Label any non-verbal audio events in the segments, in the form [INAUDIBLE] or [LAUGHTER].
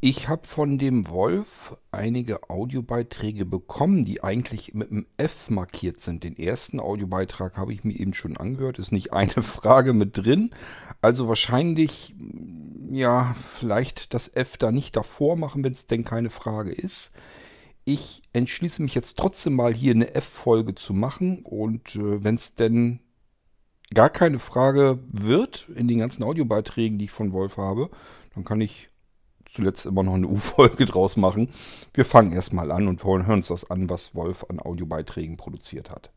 Ich habe von dem Wolf einige Audiobeiträge bekommen, die eigentlich mit einem F markiert sind. Den ersten Audiobeitrag habe ich mir eben schon angehört. Ist nicht eine [LAUGHS] Frage mit drin. Also wahrscheinlich, ja, vielleicht das F da nicht davor machen, wenn es denn keine Frage ist. Ich entschließe mich jetzt trotzdem mal hier eine F-Folge zu machen. Und äh, wenn es denn gar keine Frage wird in den ganzen Audiobeiträgen, die ich von Wolf habe, dann kann ich zuletzt immer noch eine [LAUGHS] U-Folge draus machen. Wir fangen erstmal an und hören uns das an, was Wolf an Audiobeiträgen produziert hat.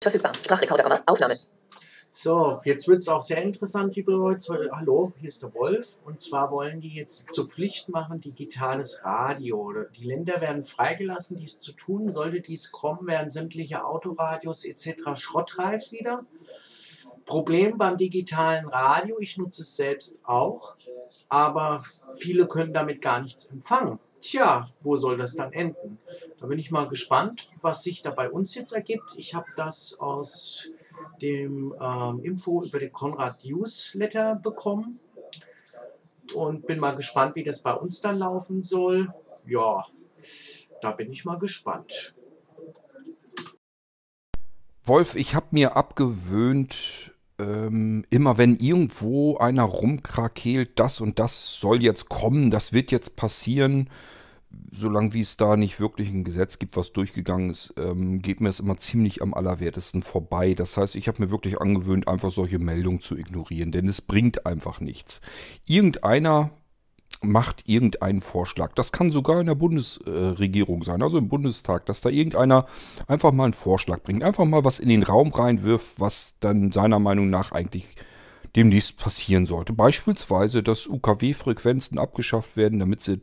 Verfügbar. Sprachrekorder, Aufnahme. So, jetzt wird es auch sehr interessant, liebe Leute. Hallo, hier ist der Wolf. Und zwar wollen die jetzt zur Pflicht machen, digitales Radio. Die Länder werden freigelassen, dies zu tun. Sollte dies kommen, werden sämtliche Autoradios etc. schrottreif wieder. Problem beim digitalen Radio, ich nutze es selbst auch, aber viele können damit gar nichts empfangen. Tja, wo soll das dann enden? Da bin ich mal gespannt, was sich da bei uns jetzt ergibt. Ich habe das aus dem ähm, Info über den Konrad Newsletter bekommen und bin mal gespannt, wie das bei uns dann laufen soll. Ja, da bin ich mal gespannt. Wolf, ich habe mir abgewöhnt, ähm, immer wenn irgendwo einer rumkrakeelt, das und das soll jetzt kommen, das wird jetzt passieren, solange wie es da nicht wirklich ein Gesetz gibt, was durchgegangen ist, ähm, geht mir es immer ziemlich am allerwertesten vorbei. Das heißt, ich habe mir wirklich angewöhnt, einfach solche Meldungen zu ignorieren, denn es bringt einfach nichts. Irgendeiner macht irgendeinen Vorschlag. Das kann sogar in der Bundesregierung sein, also im Bundestag, dass da irgendeiner einfach mal einen Vorschlag bringt, einfach mal was in den Raum reinwirft, was dann seiner Meinung nach eigentlich demnächst passieren sollte. Beispielsweise, dass UKW-Frequenzen abgeschafft werden, damit sie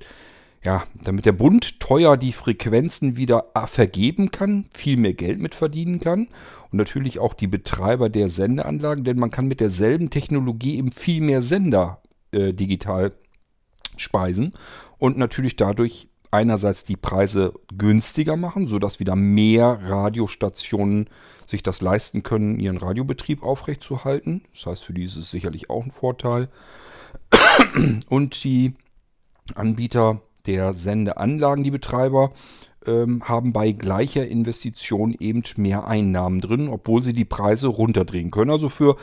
ja, damit der Bund teuer die Frequenzen wieder vergeben kann, viel mehr Geld mit verdienen kann und natürlich auch die Betreiber der Sendeanlagen, denn man kann mit derselben Technologie eben viel mehr Sender äh, digital speisen und natürlich dadurch einerseits die Preise günstiger machen, sodass wieder mehr Radiostationen sich das leisten können, ihren Radiobetrieb aufrechtzuerhalten. Das heißt, für die ist es sicherlich auch ein Vorteil. Und die Anbieter der Sendeanlagen, die Betreiber, ähm, haben bei gleicher Investition eben mehr Einnahmen drin, obwohl sie die Preise runterdrehen können. Also für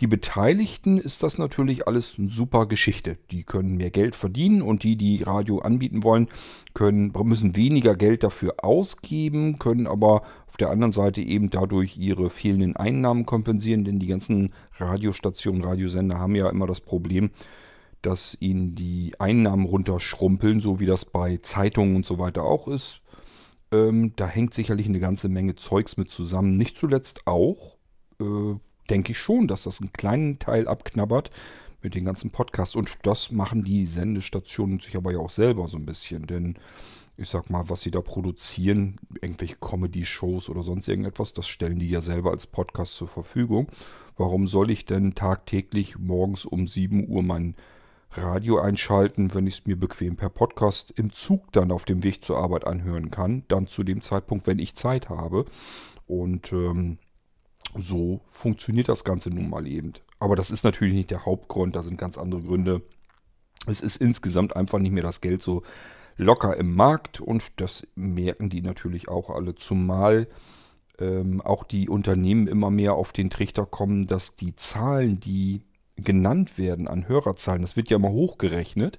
die Beteiligten ist das natürlich alles eine super Geschichte. Die können mehr Geld verdienen und die, die Radio anbieten wollen, können, müssen weniger Geld dafür ausgeben, können aber auf der anderen Seite eben dadurch ihre fehlenden Einnahmen kompensieren, denn die ganzen Radiostationen, Radiosender haben ja immer das Problem, dass ihnen die Einnahmen runterschrumpeln, so wie das bei Zeitungen und so weiter auch ist. Ähm, da hängt sicherlich eine ganze Menge Zeugs mit zusammen. Nicht zuletzt auch, äh, denke ich schon, dass das einen kleinen Teil abknabbert mit den ganzen Podcasts. Und das machen die Sendestationen sich aber ja auch selber so ein bisschen. Denn ich sag mal, was sie da produzieren, irgendwelche Comedy-Shows oder sonst irgendetwas, das stellen die ja selber als Podcast zur Verfügung. Warum soll ich denn tagtäglich morgens um 7 Uhr meinen Radio einschalten, wenn ich es mir bequem per Podcast im Zug dann auf dem Weg zur Arbeit anhören kann. Dann zu dem Zeitpunkt, wenn ich Zeit habe. Und ähm, so funktioniert das Ganze nun mal eben. Aber das ist natürlich nicht der Hauptgrund, da sind ganz andere Gründe. Es ist insgesamt einfach nicht mehr das Geld so locker im Markt und das merken die natürlich auch alle. Zumal ähm, auch die Unternehmen immer mehr auf den Trichter kommen, dass die Zahlen, die genannt werden an Hörerzahlen, das wird ja immer hochgerechnet.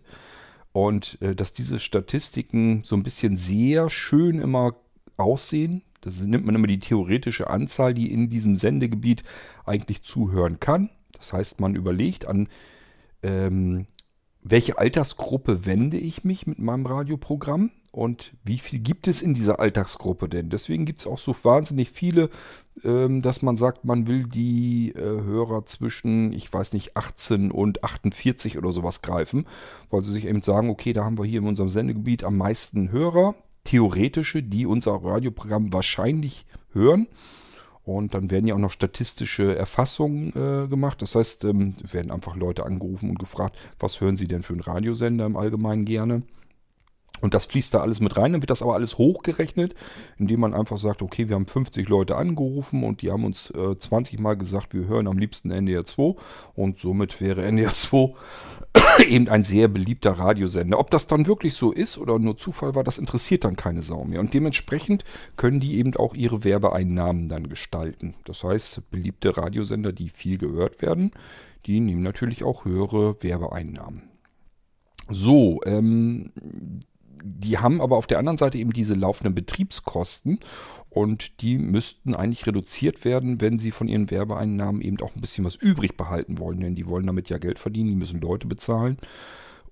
Und äh, dass diese Statistiken so ein bisschen sehr schön immer aussehen. Das nimmt man immer die theoretische Anzahl, die in diesem Sendegebiet eigentlich zuhören kann. Das heißt, man überlegt, an ähm, welche Altersgruppe wende ich mich mit meinem Radioprogramm und wie viel gibt es in dieser Alltagsgruppe denn? Deswegen gibt es auch so wahnsinnig viele, ähm, dass man sagt, man will die äh, Hörer zwischen, ich weiß nicht, 18 und 48 oder sowas greifen, weil sie sich eben sagen, okay, da haben wir hier in unserem Sendegebiet am meisten Hörer, theoretische, die unser Radioprogramm wahrscheinlich hören. Und dann werden ja auch noch statistische Erfassungen äh, gemacht. Das heißt, ähm, werden einfach Leute angerufen und gefragt, was hören sie denn für einen Radiosender im Allgemeinen gerne? Und das fließt da alles mit rein. Dann wird das aber alles hochgerechnet, indem man einfach sagt, okay, wir haben 50 Leute angerufen und die haben uns äh, 20 Mal gesagt, wir hören am liebsten NDR 2. Und somit wäre NDR 2 [COUGHS] eben ein sehr beliebter Radiosender. Ob das dann wirklich so ist oder nur Zufall war, das interessiert dann keine Sau mehr. Und dementsprechend können die eben auch ihre Werbeeinnahmen dann gestalten. Das heißt, beliebte Radiosender, die viel gehört werden, die nehmen natürlich auch höhere Werbeeinnahmen. So, ähm, die haben aber auf der anderen Seite eben diese laufenden Betriebskosten und die müssten eigentlich reduziert werden, wenn sie von ihren Werbeeinnahmen eben auch ein bisschen was übrig behalten wollen, denn die wollen damit ja Geld verdienen, die müssen Leute bezahlen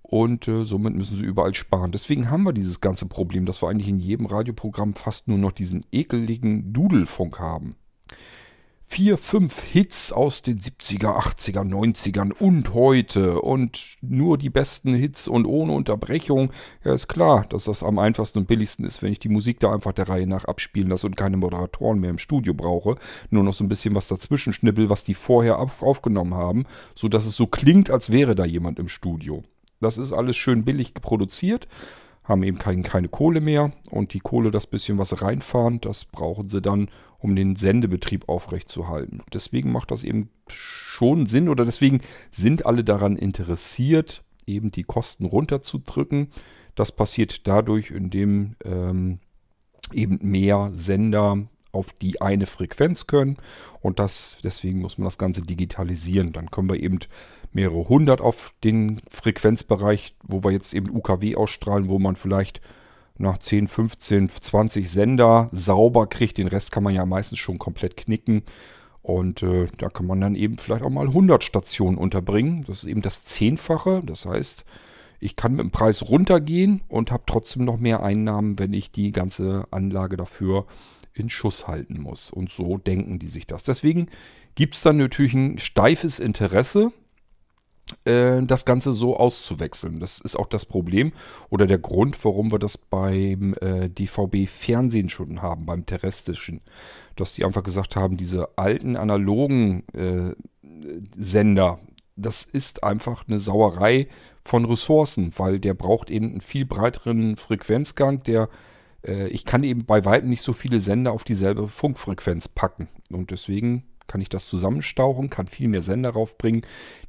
und äh, somit müssen sie überall sparen. Deswegen haben wir dieses ganze Problem, dass wir eigentlich in jedem Radioprogramm fast nur noch diesen ekeligen Dudelfunk haben vier, fünf Hits aus den 70er, 80er, 90ern und heute und nur die besten Hits und ohne Unterbrechung. Ja, ist klar, dass das am einfachsten und billigsten ist, wenn ich die Musik da einfach der Reihe nach abspielen lasse und keine Moderatoren mehr im Studio brauche. Nur noch so ein bisschen was dazwischen schnibbel, was die vorher auf aufgenommen haben, sodass es so klingt, als wäre da jemand im Studio. Das ist alles schön billig produziert haben eben kein, keine Kohle mehr und die Kohle, das bisschen, was reinfahren, das brauchen sie dann, um den Sendebetrieb aufrechtzuerhalten. Deswegen macht das eben schon Sinn oder deswegen sind alle daran interessiert, eben die Kosten runterzudrücken. Das passiert dadurch, indem ähm, eben mehr Sender auf die eine Frequenz können und das deswegen muss man das Ganze digitalisieren. Dann können wir eben mehrere hundert auf den Frequenzbereich, wo wir jetzt eben UKW ausstrahlen, wo man vielleicht nach 10, 15, 20 Sender sauber kriegt. Den Rest kann man ja meistens schon komplett knicken. Und äh, da kann man dann eben vielleicht auch mal 100 Stationen unterbringen. Das ist eben das Zehnfache. Das heißt, ich kann mit dem Preis runtergehen und habe trotzdem noch mehr Einnahmen, wenn ich die ganze Anlage dafür in Schuss halten muss. Und so denken die sich das. Deswegen gibt es dann natürlich ein steifes Interesse das Ganze so auszuwechseln. Das ist auch das Problem oder der Grund, warum wir das beim äh, DVB-Fernsehen schon haben, beim terrestrischen. Dass die einfach gesagt haben, diese alten analogen äh, Sender, das ist einfach eine Sauerei von Ressourcen, weil der braucht eben einen viel breiteren Frequenzgang, der äh, ich kann eben bei weitem nicht so viele Sender auf dieselbe Funkfrequenz packen. Und deswegen kann ich das zusammenstauchen, kann viel mehr Sender raufbringen,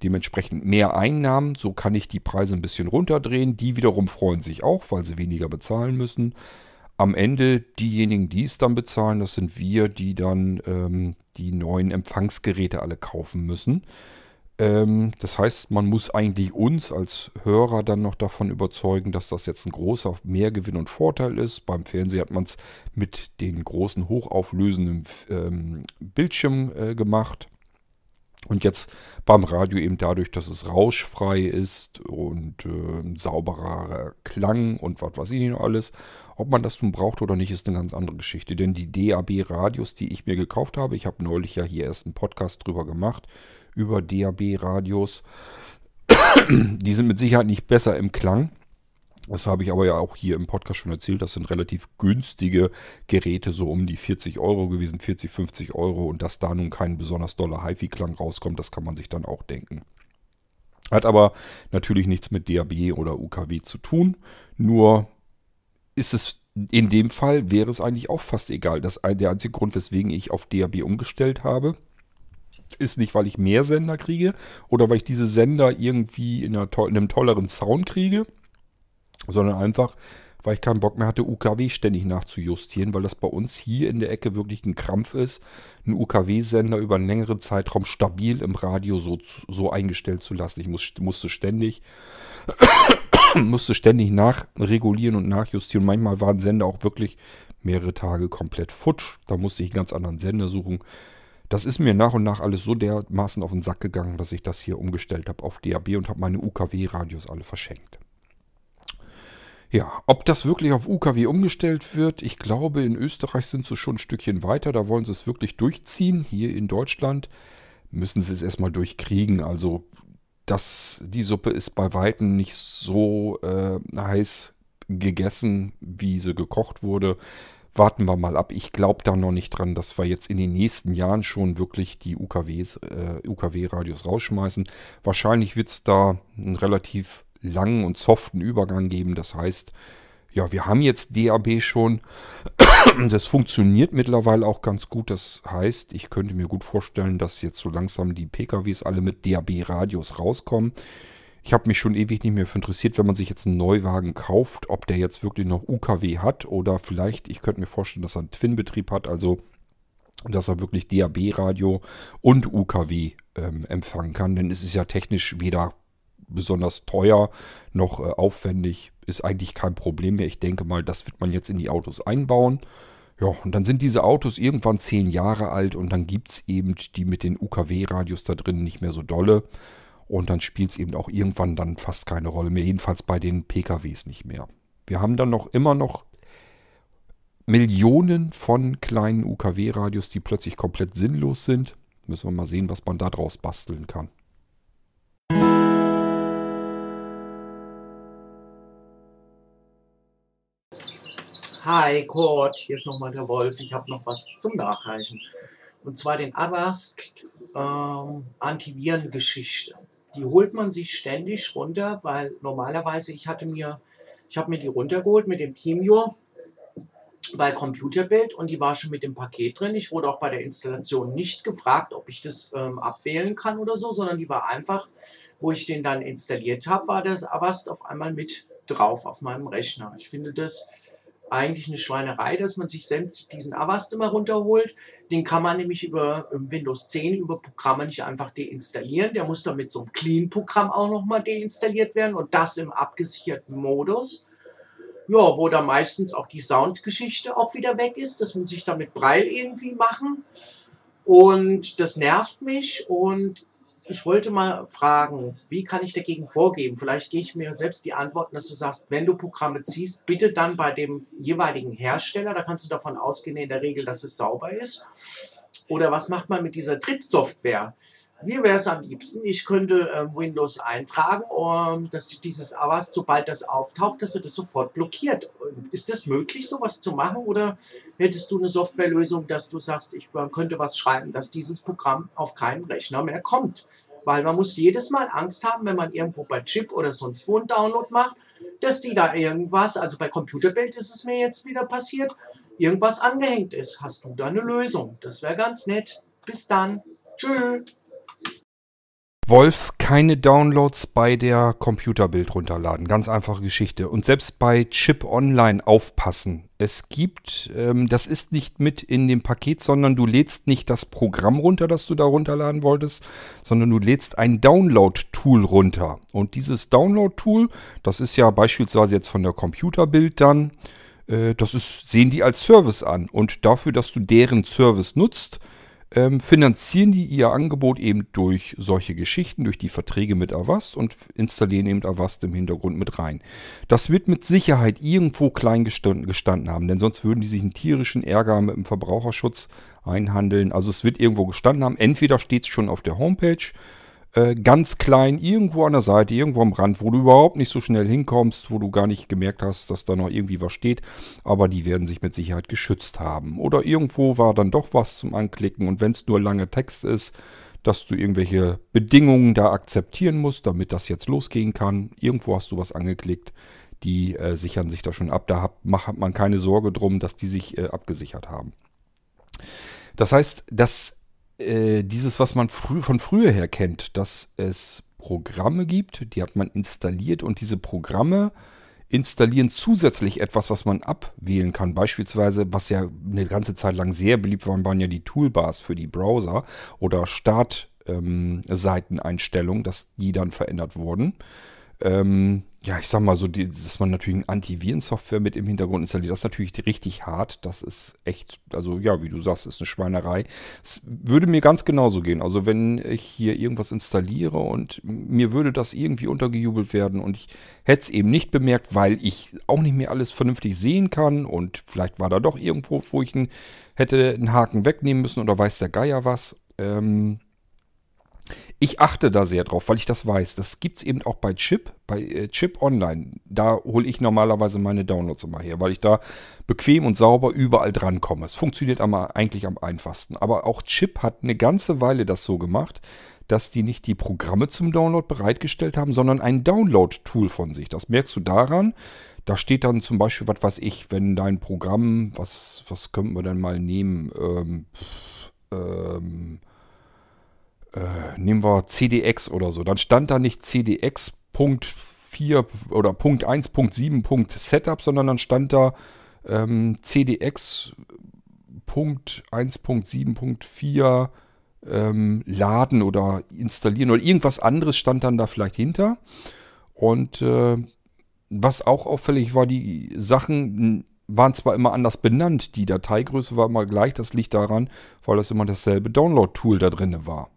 dementsprechend mehr Einnahmen. So kann ich die Preise ein bisschen runterdrehen. Die wiederum freuen sich auch, weil sie weniger bezahlen müssen. Am Ende diejenigen, die es dann bezahlen, das sind wir, die dann ähm, die neuen Empfangsgeräte alle kaufen müssen. Ähm, das heißt, man muss eigentlich uns als Hörer dann noch davon überzeugen, dass das jetzt ein großer Mehrgewinn und Vorteil ist. Beim Fernsehen hat man es mit den großen hochauflösenden ähm, Bildschirm äh, gemacht. Und jetzt beim Radio eben dadurch, dass es rauschfrei ist und äh, sauberer Klang und was weiß ich noch alles. Ob man das nun braucht oder nicht, ist eine ganz andere Geschichte. Denn die DAB-Radios, die ich mir gekauft habe, ich habe neulich ja hier erst einen Podcast drüber gemacht, über DAB-Radios. [COUGHS] Die sind mit Sicherheit nicht besser im Klang. Das habe ich aber ja auch hier im Podcast schon erzählt. Das sind relativ günstige Geräte, so um die 40 Euro gewesen, 40, 50 Euro. Und dass da nun kein besonders doller HiFi-Klang rauskommt, das kann man sich dann auch denken. Hat aber natürlich nichts mit DAB oder UKW zu tun. Nur ist es in dem Fall, wäre es eigentlich auch fast egal. Das, der einzige Grund, weswegen ich auf DAB umgestellt habe, ist nicht, weil ich mehr Sender kriege oder weil ich diese Sender irgendwie in, einer, in einem tolleren Sound kriege, sondern einfach, weil ich keinen Bock mehr hatte, UKW ständig nachzujustieren, weil das bei uns hier in der Ecke wirklich ein Krampf ist, einen UKW-Sender über einen längeren Zeitraum stabil im Radio so, so eingestellt zu lassen. Ich muss, musste ständig [COUGHS] musste ständig nachregulieren und nachjustieren. Manchmal waren Sender auch wirklich mehrere Tage komplett futsch. Da musste ich einen ganz anderen Sender suchen. Das ist mir nach und nach alles so dermaßen auf den Sack gegangen, dass ich das hier umgestellt habe auf DAB und habe meine UKW-Radios alle verschenkt. Ja, ob das wirklich auf UKW umgestellt wird, ich glaube, in Österreich sind sie schon ein Stückchen weiter. Da wollen sie es wirklich durchziehen. Hier in Deutschland müssen sie es erstmal durchkriegen. Also, das, die Suppe ist bei Weitem nicht so äh, heiß gegessen, wie sie gekocht wurde warten wir mal ab. Ich glaube da noch nicht dran, dass wir jetzt in den nächsten Jahren schon wirklich die UKWs, äh, UKW-Radios rausschmeißen. Wahrscheinlich wird es da einen relativ langen und soften Übergang geben. Das heißt, ja, wir haben jetzt DAB schon. [CLEARS THROAT] Das funktioniert mittlerweile auch ganz gut. Das heißt, ich könnte mir gut vorstellen, dass jetzt so langsam die PKWs alle mit DAB-Radios rauskommen. Ich habe mich schon ewig nicht mehr für interessiert, wenn man sich jetzt einen Neuwagen kauft, ob der jetzt wirklich noch UKW hat oder vielleicht, ich könnte mir vorstellen, dass er einen Twin-Betrieb hat, also dass er wirklich DAB-Radio und UKW ähm, empfangen kann. Denn es ist ja technisch weder besonders teuer noch äh, aufwendig. Ist eigentlich kein Problem mehr. Ich denke mal, das wird man jetzt in die Autos einbauen. Ja, und dann sind diese Autos irgendwann zehn Jahre alt und dann gibt es eben die mit den UKW-Radios da drin nicht mehr so dolle. Und dann spielt es eben auch irgendwann dann fast keine Rolle mehr. Jedenfalls bei den PKWs nicht mehr. Wir haben dann noch immer noch Millionen von kleinen UKW-Radios, die plötzlich komplett sinnlos sind. Müssen wir mal sehen, was man da draus basteln kann. Hi Kurt, hier ist nochmal der Wolf. Ich habe noch was zum Nachreichen. Und zwar den Avast ähm, Antivirengeschichte die holt man sich ständig runter, weil normalerweise ich hatte mir, ich habe mir die runtergeholt mit dem Pimio bei Computerbild und die war schon mit dem Paket drin. Ich wurde auch bei der Installation nicht gefragt, ob ich das ähm, abwählen kann oder so, sondern die war einfach, wo ich den dann installiert habe, war das Avast auf einmal mit drauf auf meinem Rechner. Ich finde das eigentlich eine Schweinerei, dass man sich selbst diesen Avast immer runterholt. Den kann man nämlich über Windows 10 über Programme nicht einfach deinstallieren. Der muss dann mit so einem Clean-Programm auch nochmal deinstalliert werden und das im abgesicherten Modus. Ja, wo da meistens auch die Soundgeschichte auch wieder weg ist. Das muss ich dann mit Braille irgendwie machen. Und das nervt mich und ich wollte mal fragen, wie kann ich dagegen vorgehen? Vielleicht gehe ich mir selbst die Antworten, dass du sagst, wenn du Programme ziehst, bitte dann bei dem jeweiligen Hersteller. Da kannst du davon ausgehen, in der Regel, dass es sauber ist. Oder was macht man mit dieser Trittsoftware? Wie wäre es am liebsten? Ich könnte äh, Windows eintragen, um, dass dieses Avast, sobald das auftaucht, dass er das sofort blockiert. Ist das möglich, sowas zu machen? Oder hättest du eine Softwarelösung, dass du sagst, ich könnte was schreiben, dass dieses Programm auf keinen Rechner mehr kommt? Weil man muss jedes Mal Angst haben, wenn man irgendwo bei Chip oder sonst wo einen Download macht, dass die da irgendwas, also bei Computerbild ist es mir jetzt wieder passiert, irgendwas angehängt ist. Hast du da eine Lösung? Das wäre ganz nett. Bis dann. Tschüss. Wolf keine Downloads bei der Computerbild runterladen. Ganz einfache Geschichte. Und selbst bei Chip Online aufpassen. Es gibt, ähm, das ist nicht mit in dem Paket, sondern du lädst nicht das Programm runter, das du da runterladen wolltest, sondern du lädst ein Download-Tool runter. Und dieses Download-Tool, das ist ja beispielsweise jetzt von der Computerbild dann, äh, das ist, sehen die als Service an. Und dafür, dass du deren Service nutzt, ähm, finanzieren die ihr Angebot eben durch solche Geschichten, durch die Verträge mit Avast und installieren eben Avast im Hintergrund mit rein. Das wird mit Sicherheit irgendwo klein gestanden, gestanden haben, denn sonst würden die sich einen tierischen Ärger mit dem Verbraucherschutz einhandeln. Also es wird irgendwo gestanden haben. Entweder steht es schon auf der Homepage äh, ganz klein, irgendwo an der Seite, irgendwo am Rand, wo du überhaupt nicht so schnell hinkommst, wo du gar nicht gemerkt hast, dass da noch irgendwie was steht. Aber die werden sich mit Sicherheit geschützt haben. Oder irgendwo war dann doch was zum Anklicken und wenn es nur lange Text ist, dass du irgendwelche Bedingungen da akzeptieren musst, damit das jetzt losgehen kann. Irgendwo hast du was angeklickt. Die äh, sichern sich da schon ab. Da hat, hat man keine Sorge drum, dass die sich äh, abgesichert haben. Das heißt, das äh, dieses, was man frü von früher her kennt, dass es Programme gibt, die hat man installiert und diese Programme installieren zusätzlich etwas, was man abwählen kann. Beispielsweise, was ja eine ganze Zeit lang sehr beliebt war, waren ja die Toolbars für die Browser oder Startseiteneinstellungen, ähm, dass die dann verändert wurden. Ähm, ja, ich sag mal so, die, dass man natürlich ein Antivirensoftware mit im Hintergrund installiert, das ist natürlich richtig hart. Das ist echt, also ja, wie du sagst, ist eine Schweinerei. Es würde mir ganz genauso gehen. Also wenn ich hier irgendwas installiere und mir würde das irgendwie untergejubelt werden und ich hätte es eben nicht bemerkt, weil ich auch nicht mehr alles vernünftig sehen kann und vielleicht war da doch irgendwo, wo ich einen, hätte einen Haken wegnehmen müssen oder weiß der Geier was. Ähm, Ich achte da sehr drauf, weil ich das weiß. Das gibt es eben auch bei Chip, bei äh, Chip Online. Da hole ich normalerweise meine Downloads immer her, weil ich da bequem und sauber überall dran komme. Es funktioniert aber eigentlich am einfachsten. Aber auch Chip hat eine ganze Weile das so gemacht, dass die nicht die Programme zum Download bereitgestellt haben, sondern ein Download-Tool von sich. Das merkst du daran. Da steht dann zum Beispiel, was weiß ich, wenn dein Programm, was, was könnten wir denn mal nehmen? Ähm, ähm, äh, nehmen wir CDX oder so, dann stand da nicht CDX Punkt 4 oder Punkt 1, Punkt 7, Punkt Setup, sondern dann stand da ähm, CDX Punkt 1, Punkt 7, Punkt 4 ähm, laden oder installieren oder irgendwas anderes stand dann da vielleicht hinter. Und äh, was auch auffällig war, die Sachen waren zwar immer anders benannt, die Dateigröße war immer gleich, das liegt daran, weil das immer dasselbe Download-Tool da drin war.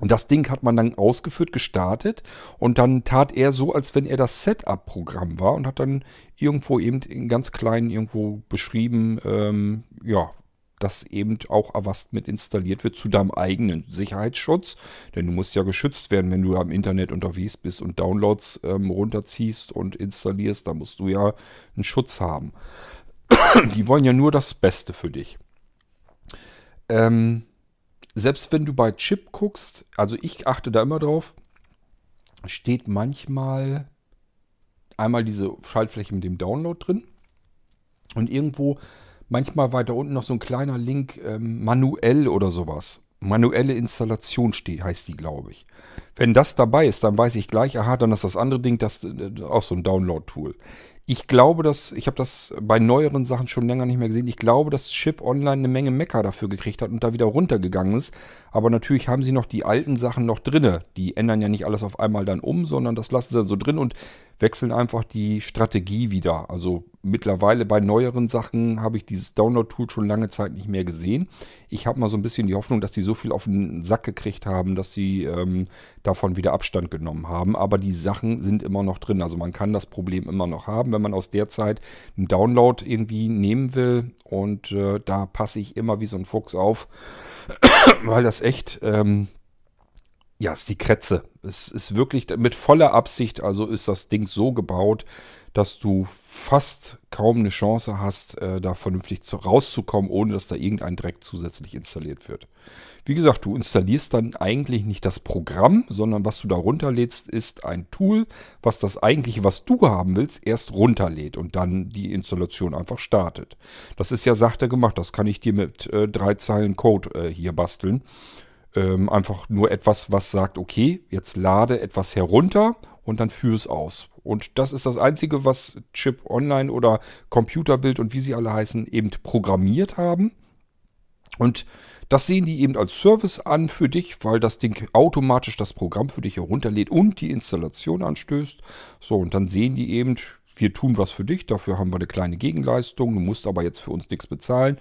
Und das Ding hat man dann ausgeführt, gestartet und dann tat er so, als wenn er das Setup-Programm war und hat dann irgendwo eben in ganz klein irgendwo beschrieben, ähm, ja, dass eben auch Avast mit installiert wird zu deinem eigenen Sicherheitsschutz. Denn du musst ja geschützt werden, wenn du am Internet unterwegs bist und Downloads ähm, runterziehst und installierst. Da musst du ja einen Schutz haben. [CLEARS THROAT] Die wollen ja nur das Beste für dich. Ähm, selbst wenn du bei Chip guckst, also ich achte da immer drauf, steht manchmal einmal diese Schaltfläche mit dem Download drin und irgendwo manchmal weiter unten noch so ein kleiner Link ähm, manuell oder sowas. Manuelle Installation steht, heißt die, glaube ich. Wenn das dabei ist, dann weiß ich gleich, aha, dann ist das andere Ding das äh, auch so ein Download-Tool. Ich glaube, dass, ich habe das bei neueren Sachen schon länger nicht mehr gesehen, ich glaube, dass Chip Online eine Menge Mecker dafür gekriegt hat und da wieder runtergegangen ist. Aber natürlich haben sie noch die alten Sachen noch drinne. Die ändern ja nicht alles auf einmal dann um, sondern das lassen sie dann so drin und wechseln einfach die Strategie wieder. Also mittlerweile bei neueren Sachen habe ich dieses Download-Tool schon lange Zeit nicht mehr gesehen. Ich habe mal so ein bisschen die Hoffnung, dass die so viel auf den Sack gekriegt haben, dass sie ähm, davon wieder Abstand genommen haben. Aber die Sachen sind immer noch drin. Also man kann das Problem immer noch haben, wenn man aus der Zeit einen Download irgendwie nehmen will. Und äh, da passe ich immer wie so ein Fuchs auf, [COUGHS] weil das echt... Ähm, ja, ist die Kretze. Es ist wirklich mit voller Absicht, also ist das Ding so gebaut, dass du fast kaum eine Chance hast, äh, da vernünftig zu, rauszukommen, ohne dass da irgendein Dreck zusätzlich installiert wird. Wie gesagt, du installierst dann eigentlich nicht das Programm, sondern was du da runterlädst, ist ein Tool, was das eigentliche, was du haben willst, erst runterlädt und dann die Installation einfach startet. Das ist ja sachte gemacht, das kann ich dir mit äh, drei Zeilen Code äh, hier basteln. Ähm, einfach nur etwas, was sagt, okay, jetzt lade etwas herunter und dann führe es aus. Und das ist das Einzige, was Chip Online oder Computerbild und wie sie alle heißen, eben programmiert haben. Und das sehen die eben als Service an für dich, weil das Ding automatisch das Programm für dich herunterlädt und die Installation anstößt. So, und dann sehen die eben, wir tun was für dich, dafür haben wir eine kleine Gegenleistung, du musst aber jetzt für uns nichts bezahlen.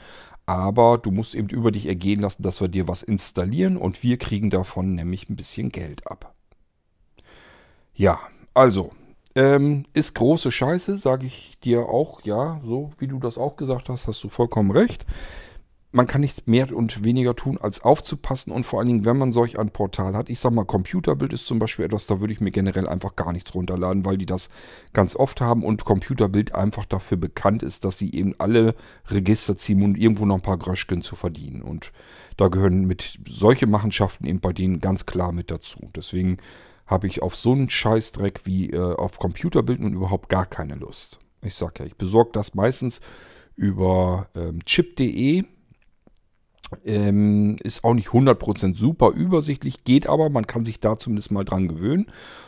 Aber du musst eben über dich ergehen lassen, dass wir dir was installieren und wir kriegen davon nämlich ein bisschen Geld ab. Ja, also, ähm, ist große Scheiße, sage ich dir auch, ja, so wie du das auch gesagt hast, hast du vollkommen recht. Man kann nichts mehr und weniger tun, als aufzupassen und vor allen Dingen, wenn man solch ein Portal hat. Ich sag mal, Computerbild ist zum Beispiel etwas, da würde ich mir generell einfach gar nichts runterladen, weil die das ganz oft haben und Computerbild einfach dafür bekannt ist, dass sie eben alle Register ziehen und irgendwo noch ein paar Gröschken zu verdienen. Und da gehören mit solche Machenschaften eben bei denen ganz klar mit dazu. Deswegen habe ich auf so einen Scheißdreck wie äh, auf Computerbild nun überhaupt gar keine Lust. Ich sage ja, ich besorge das meistens über ähm, chip.de. Ähm, ist auch nicht 100% super übersichtlich, geht aber, man kann sich da zumindest mal dran gewöhnen.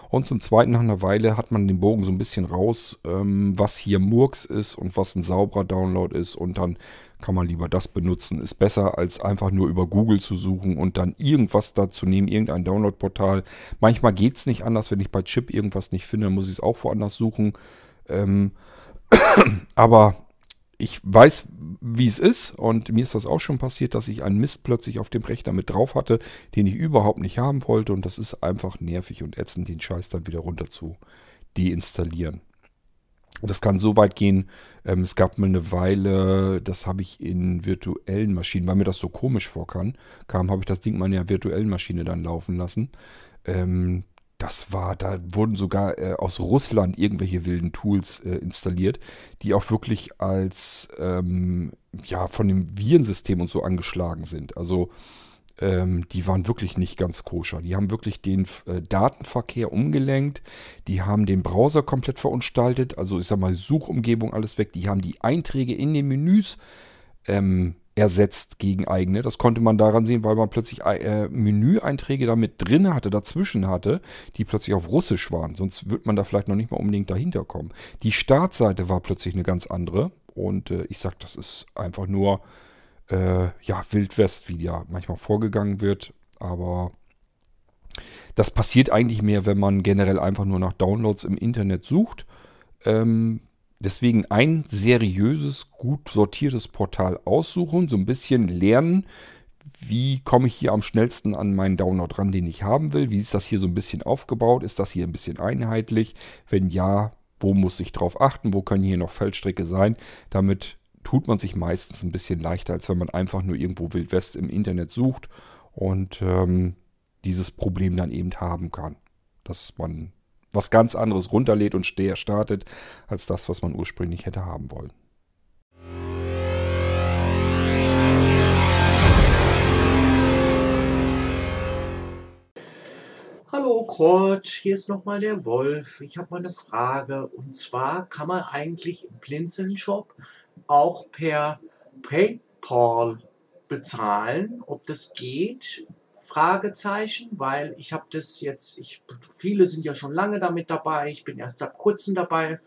Und zum Zweiten, nach einer Weile hat man den Bogen so ein bisschen raus, ähm, was hier Murks ist und was ein sauberer Download ist. Und dann kann man lieber das benutzen. Ist besser, als einfach nur über Google zu suchen und dann irgendwas dazu nehmen, irgendein Download-Portal. Manchmal geht es nicht anders. Wenn ich bei Chip irgendwas nicht finde, dann muss ich es auch woanders suchen. Ähm, [CLEARS THROAT] aber ich weiß, wie es ist und mir ist das auch schon passiert, dass ich einen Mist plötzlich auf dem Rechner mit drauf hatte, den ich überhaupt nicht haben wollte und das ist einfach nervig und ätzend, den Scheiß dann wieder runter zu deinstallieren. Das kann so weit gehen, ähm, es gab mal eine Weile, das habe ich in virtuellen Maschinen, weil mir das so komisch vorkam, kam, habe ich das Ding mal in der virtuellen Maschine dann laufen lassen. Ähm, das war, da wurden sogar äh, aus Russland irgendwelche wilden Tools äh, installiert, die auch wirklich als ähm, ja von dem Virensystem und so angeschlagen sind. Also ähm, die waren wirklich nicht ganz koscher. Die haben wirklich den äh, Datenverkehr umgelenkt, die haben den Browser komplett verunstaltet, also ich sag mal Suchumgebung alles weg, die haben die Einträge in den Menüs ähm, ersetzt gegen eigene. Das konnte man daran sehen, weil man plötzlich äh, Menüeinträge da mit drin hatte, dazwischen hatte, die plötzlich auf Russisch waren. Sonst wird man da vielleicht noch nicht mal unbedingt dahinter kommen. Die Startseite war plötzlich eine ganz andere. Und äh, ich sag, das ist einfach nur äh, ja, Wildwest, wie ja manchmal vorgegangen wird. Aber das passiert eigentlich mehr, wenn man generell einfach nur nach Downloads im Internet sucht. Ähm, deswegen ein seriöses, gut sortiertes Portal aussuchen, so ein bisschen lernen, wie komme ich hier am schnellsten an meinen Download ran, den ich haben will. Wie ist das hier so ein bisschen aufgebaut? Ist das hier ein bisschen einheitlich? Wenn ja, wo muss ich drauf achten? Wo können hier noch Feldstrecke sein? Damit tut man sich meistens ein bisschen leichter, als wenn man einfach nur irgendwo Wildwest im Internet sucht und ähm, dieses Problem dann eben haben kann. Dass man was ganz anderes runterlädt und startet, als das, was man ursprünglich hätte haben wollen. Hallo Kurt, hier ist nochmal der Wolf. Ich habe mal eine Frage. Und zwar kann man eigentlich im Blinzeln-Shop auch per PayPal bezahlen, ob das geht. Fragezeichen, weil ich habe das jetzt, ich, viele sind ja schon lange damit dabei, ich bin erst seit kurzem dabei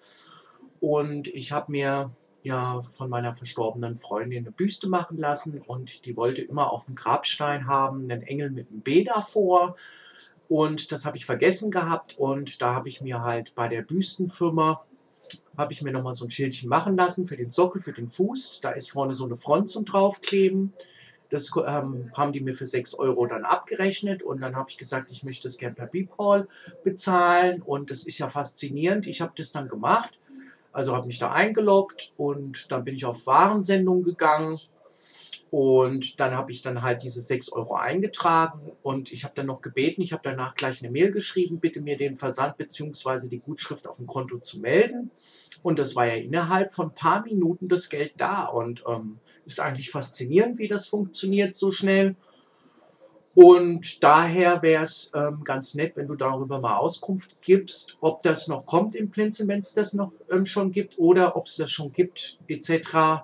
und ich habe mir ja von meiner verstorbenen Freundin eine Büste machen lassen und die wollte immer auf dem Grabstein haben, einen Engel mit einem B davor und das habe ich vergessen gehabt und da habe ich mir halt bei der Büstenfirma habe ich mir nochmal so ein Schildchen machen lassen für den Sockel, für den Fuß. Da ist vorne so eine Front zum draufkleben. Das ähm, haben die mir für 6 Euro dann abgerechnet und dann habe ich gesagt, ich möchte das gerne per PayPal bezahlen und das ist ja faszinierend. Ich habe das dann gemacht, also habe mich da eingeloggt und dann bin ich auf Warensendung gegangen und dann habe ich dann halt diese 6 Euro eingetragen und ich habe dann noch gebeten, ich habe danach gleich eine Mail geschrieben, bitte mir den Versand bzw. die Gutschrift auf dem Konto zu melden. Und das war ja innerhalb von ein paar Minuten das Geld da und ähm, ist eigentlich faszinierend, wie das funktioniert so schnell. Und daher wäre es ähm, ganz nett, wenn du darüber mal Auskunft gibst, ob das noch kommt im Blinzeln, wenn es das noch ähm, schon gibt oder ob es das schon gibt, etc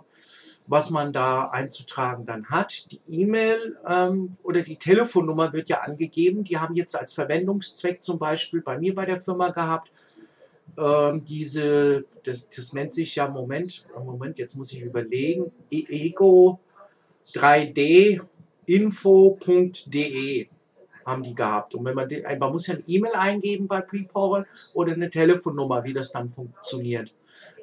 was man da einzutragen dann hat. Die E-Mail ähm, oder die Telefonnummer wird ja angegeben. Die haben jetzt als Verwendungszweck zum Beispiel bei mir bei der Firma gehabt. Ähm, diese, das, das nennt sich ja, Moment, Moment, jetzt muss ich überlegen, ego 3D info.de haben die gehabt. Und wenn man, man muss ja eine E-Mail eingeben bei PrePoral oder eine Telefonnummer, wie das dann funktioniert.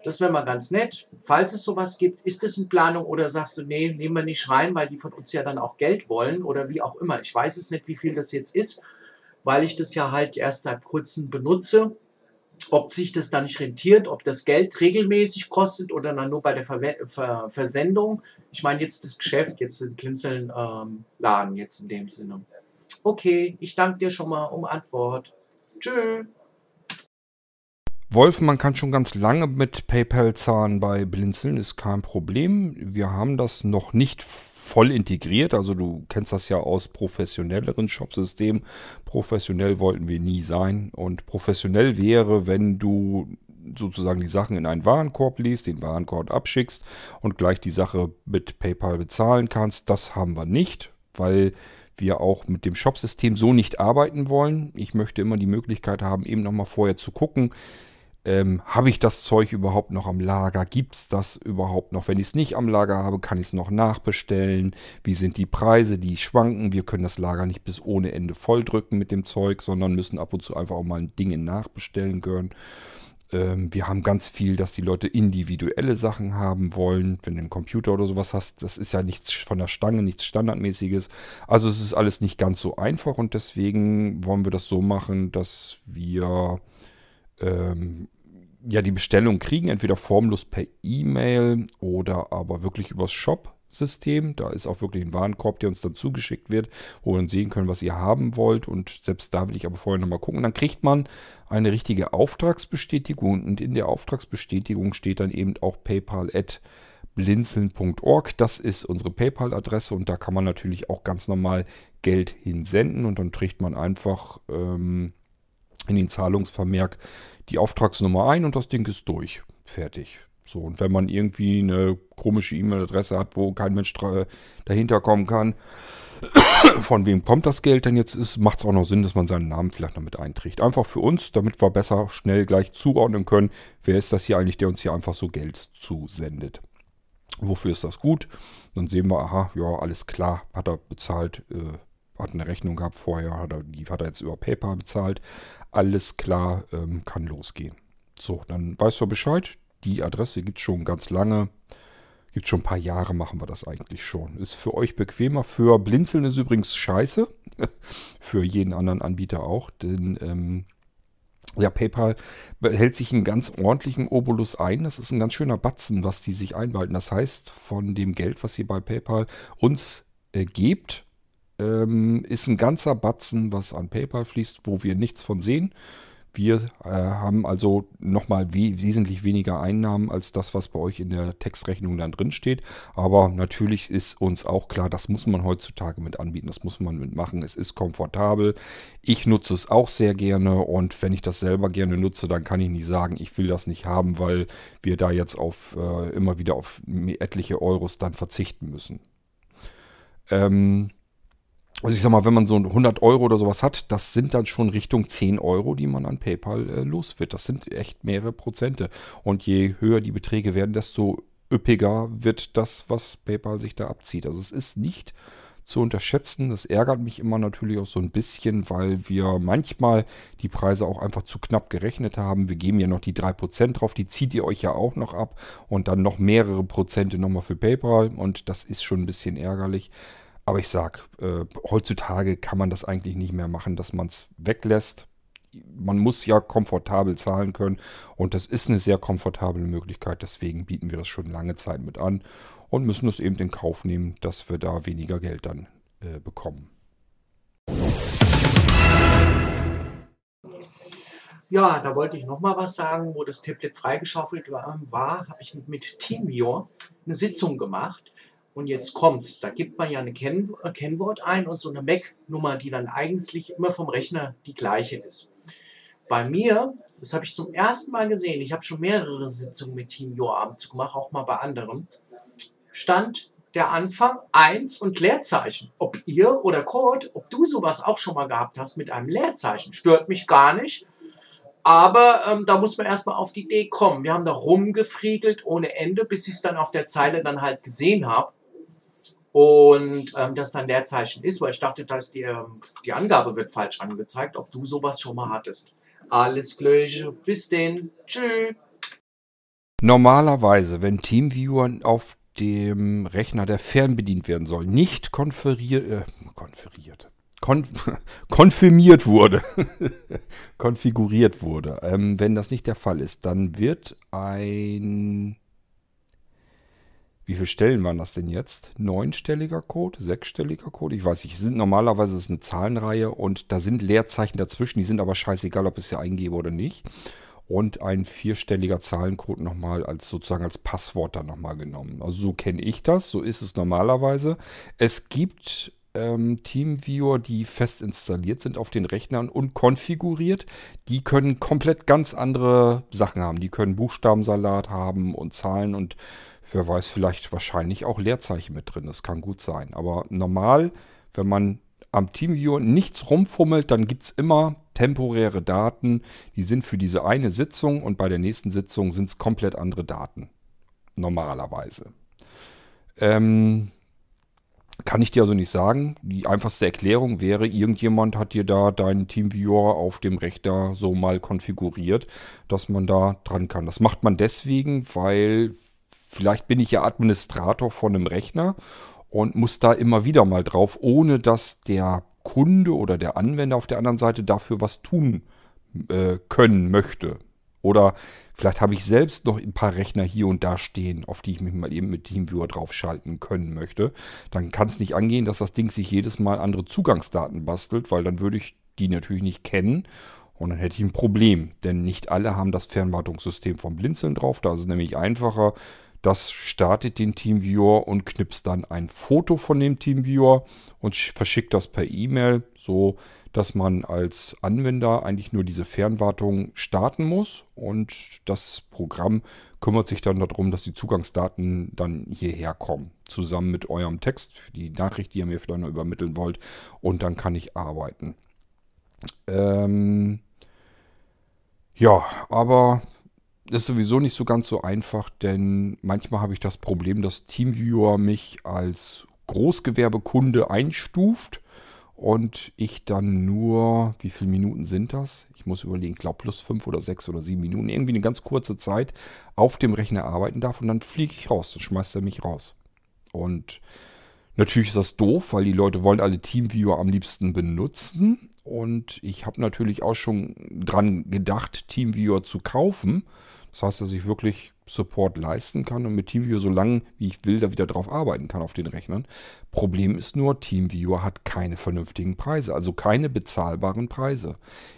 Das wäre mal ganz nett. Falls es sowas gibt, ist es in Planung oder sagst du, nee, nehmen wir nicht rein, weil die von uns ja dann auch Geld wollen oder wie auch immer. Ich weiß es nicht, wie viel das jetzt ist, weil ich das ja halt erst seit kurzem benutze. Ob sich das dann nicht rentiert, ob das Geld regelmäßig kostet oder dann nur bei der Ver Ver Versendung. Ich meine jetzt das Geschäft, jetzt den Blinzeln ähm, Laden jetzt in dem Sinne. Okay, ich danke dir schon mal um Antwort. Tschüss. Wolf, man kann schon ganz lange mit PayPal zahlen bei Blinzeln, ist kein Problem. Wir haben das noch nicht voll integriert. Also du kennst das ja aus professionelleren Shopsystemen. Professionell wollten wir nie sein. Und professionell wäre, wenn du sozusagen die Sachen in einen Warenkorb liest, den Warenkorb abschickst und gleich die Sache mit PayPal bezahlen kannst. Das haben wir nicht, weil wir auch mit dem Shopsystem so nicht arbeiten wollen. Ich möchte immer die Möglichkeit haben, eben nochmal vorher zu gucken, ähm, habe ich das Zeug überhaupt noch am Lager? Gibt es das überhaupt noch? Wenn ich es nicht am Lager habe, kann ich es noch nachbestellen? Wie sind die Preise? Die schwanken. Wir können das Lager nicht bis ohne Ende volldrücken mit dem Zeug, sondern müssen ab und zu einfach auch mal Dinge nachbestellen können. Ähm, wir haben ganz viel, dass die Leute individuelle Sachen haben wollen. Wenn du einen Computer oder sowas hast, das ist ja nichts von der Stange, nichts Standardmäßiges. Also es ist alles nicht ganz so einfach und deswegen wollen wir das so machen, dass wir ähm, ja die Bestellung kriegen, entweder formlos per E-Mail oder aber wirklich übers Shop-System. Da ist auch wirklich ein Warenkorb, der uns dann zugeschickt wird, wo wir dann sehen können, was ihr haben wollt. Und selbst da will ich aber vorher nochmal gucken. Dann kriegt man eine richtige Auftragsbestätigung und in der Auftragsbestätigung steht dann eben auch PayPal at blinzeln.org. Das ist unsere PayPal-Adresse und da kann man natürlich auch ganz normal Geld hinsenden und dann trägt man einfach ähm, in den Zahlungsvermerk die Auftragsnummer ein und das Ding ist durch. Fertig. So, und wenn man irgendwie eine komische E-Mail-Adresse hat, wo kein Mensch dahinter kommen kann, [COUGHS] von wem kommt das Geld denn jetzt ist, macht es auch noch Sinn, dass man seinen Namen vielleicht noch mit einträgt. Einfach für uns, damit wir besser schnell gleich zuordnen können, wer ist das hier eigentlich, der uns hier einfach so Geld zusendet. Wofür ist das gut? Dann sehen wir, aha, ja, alles klar, hat er bezahlt, äh, hat eine Rechnung gehabt vorher, hat er, die hat er jetzt über PayPal bezahlt. Alles klar, ähm, kann losgehen. So, dann weißt du Bescheid. Die Adresse gibt es schon ganz lange. Gibt schon ein paar Jahre, machen wir das eigentlich schon. Ist für euch bequemer. Für Blinzeln ist übrigens scheiße. [LAUGHS] für jeden anderen Anbieter auch. Denn ähm, ja, PayPal hält sich einen ganz ordentlichen Obolus ein. Das ist ein ganz schöner Batzen, was die sich einbehalten. Das heißt, von dem Geld, was ihr bei PayPal uns äh, gebt, ähm, ist ein ganzer Batzen, was an PayPal fließt, wo wir nichts von sehen. Wir äh, haben also nochmal we wesentlich weniger Einnahmen als das, was bei euch in der Textrechnung dann drin steht. Aber natürlich ist uns auch klar, das muss man heutzutage mit anbieten, das muss man mitmachen. Es ist komfortabel. Ich nutze es auch sehr gerne und wenn ich das selber gerne nutze, dann kann ich nicht sagen, ich will das nicht haben, weil wir da jetzt auf äh, immer wieder auf etliche Euros dann verzichten müssen. Ähm, also ich sag mal, wenn man so 100 Euro oder sowas hat, das sind dann schon Richtung 10 Euro, die man an PayPal äh, los wird. Das sind echt mehrere Prozente. Und je höher die Beträge werden, desto üppiger wird das, was PayPal sich da abzieht. Also es ist nicht zu unterschätzen. Das ärgert mich immer natürlich auch so ein bisschen, weil wir manchmal die Preise auch einfach zu knapp gerechnet haben. Wir geben ja noch die 3% drauf, die zieht ihr euch ja auch noch ab und dann noch mehrere Prozente nochmal für PayPal und das ist schon ein bisschen ärgerlich. Aber ich sag, äh, heutzutage kann man das eigentlich nicht mehr machen, dass man es weglässt. Man muss ja komfortabel zahlen können und das ist eine sehr komfortable Möglichkeit. Deswegen bieten wir das schon lange Zeit mit an und müssen es eben in Kauf nehmen, dass wir da weniger Geld dann äh, bekommen. Ja, da wollte ich noch mal was sagen, wo das Tablet freigeschaufelt war, war habe ich mit TeamViewer eine Sitzung gemacht und jetzt kommt's. Da gibt man ja ein Kenn äh, Kennwort ein und so eine MAC-Nummer, die dann eigentlich immer vom Rechner die gleiche ist. Bei mir, das habe ich zum ersten Mal gesehen, ich habe schon mehrere Sitzungen mit TeamViewer abends gemacht, auch mal bei anderen, stand der Anfang 1 und Leerzeichen. Ob ihr oder Code, ob du sowas auch schon mal gehabt hast mit einem Leerzeichen, stört mich gar nicht. Aber ähm, da muss man erstmal auf die Idee kommen. Wir haben da rumgefriedelt ohne Ende, bis ich es dann auf der Zeile dann halt gesehen habe und ähm, das dann Leerzeichen ist, weil ich dachte, dass die, ähm, die Angabe wird falsch angezeigt, ob du sowas schon mal hattest. Alles Gleiche, bis denn, tschüss. Normalerweise, wenn TeamViewer auf dem Rechner, der fernbedient werden soll, nicht konferiert, äh, konferiert, kon [LAUGHS] konfirmiert wurde, [LAUGHS] konfiguriert wurde, ähm, wenn das nicht der Fall ist, dann wird ein wie viele Stellen waren das denn jetzt? Neunstelliger Code? Sechsstelliger Code? Ich weiß nicht. Sind, normalerweise ist eine Zahlenreihe und da sind Leerzeichen dazwischen. Die sind aber scheißegal, ob ich sie eingebe oder nicht. Und ein vierstelliger Zahlencode nochmal als sozusagen als Passwort dann nochmal genommen. Also so kenne ich das. So ist es normalerweise. Es gibt ähm, Teamviewer, die fest installiert sind auf den Rechnern und konfiguriert. Die können komplett ganz andere Sachen haben. Die können Buchstabensalat haben und Zahlen und wer weiß, vielleicht wahrscheinlich auch Leerzeichen mit drin. Das kann gut sein. Aber normal, wenn man am TeamViewer nichts rumfummelt, dann gibt es immer temporäre Daten. Die sind für diese eine Sitzung und bei der nächsten Sitzung sind es komplett andere Daten. Normalerweise. Ähm, kann ich dir also nicht sagen. Die einfachste Erklärung wäre, irgendjemand hat dir da deinen Teamviewer auf dem Rechner so mal konfiguriert, dass man da dran kann. Das macht man deswegen, weil Vielleicht bin ich ja Administrator von einem Rechner und muss da immer wieder mal drauf, ohne dass der Kunde oder der Anwender auf der anderen Seite dafür was tun äh, können möchte. Oder vielleicht habe ich selbst noch ein paar Rechner hier und da stehen, auf die ich mich mal eben mit Teamviewer draufschalten können möchte. Dann kann es nicht angehen, dass das Ding sich jedes Mal andere Zugangsdaten bastelt, weil dann würde ich die natürlich nicht kennen und dann hätte ich ein Problem, denn nicht alle haben das Fernwartungssystem vom Blinzeln drauf. Da ist es nämlich einfacher. Das startet den Teamviewer und knipst dann ein Foto von dem Teamviewer und verschickt das per E-Mail, so dass man als Anwender eigentlich nur diese Fernwartung starten muss und das Programm kümmert sich dann darum, dass die Zugangsdaten dann hierher kommen, zusammen mit eurem Text, die Nachricht, die ihr mir vielleicht noch übermitteln wollt und dann kann ich arbeiten. Ähm, ja, aber ist sowieso nicht so ganz so einfach, denn manchmal habe ich das Problem, dass Teamviewer mich als Großgewerbekunde einstuft und ich dann nur, wie viele Minuten sind das? Ich muss überlegen, ich glaube plus fünf oder sechs oder sieben Minuten, irgendwie eine ganz kurze Zeit auf dem Rechner arbeiten darf und dann fliege ich raus, dann schmeißt er mich raus. Und natürlich ist das doof, weil die Leute wollen alle Teamviewer am liebsten benutzen und ich habe natürlich auch schon dran gedacht, TeamViewer zu kaufen. Das heißt, dass ich wirklich Support leisten kann und mit TeamViewer so lange, wie ich will, da wieder drauf arbeiten kann auf den Rechnern. Problem ist nur, TeamViewer hat keine vernünftigen Preise, also keine bezahlbaren Preise.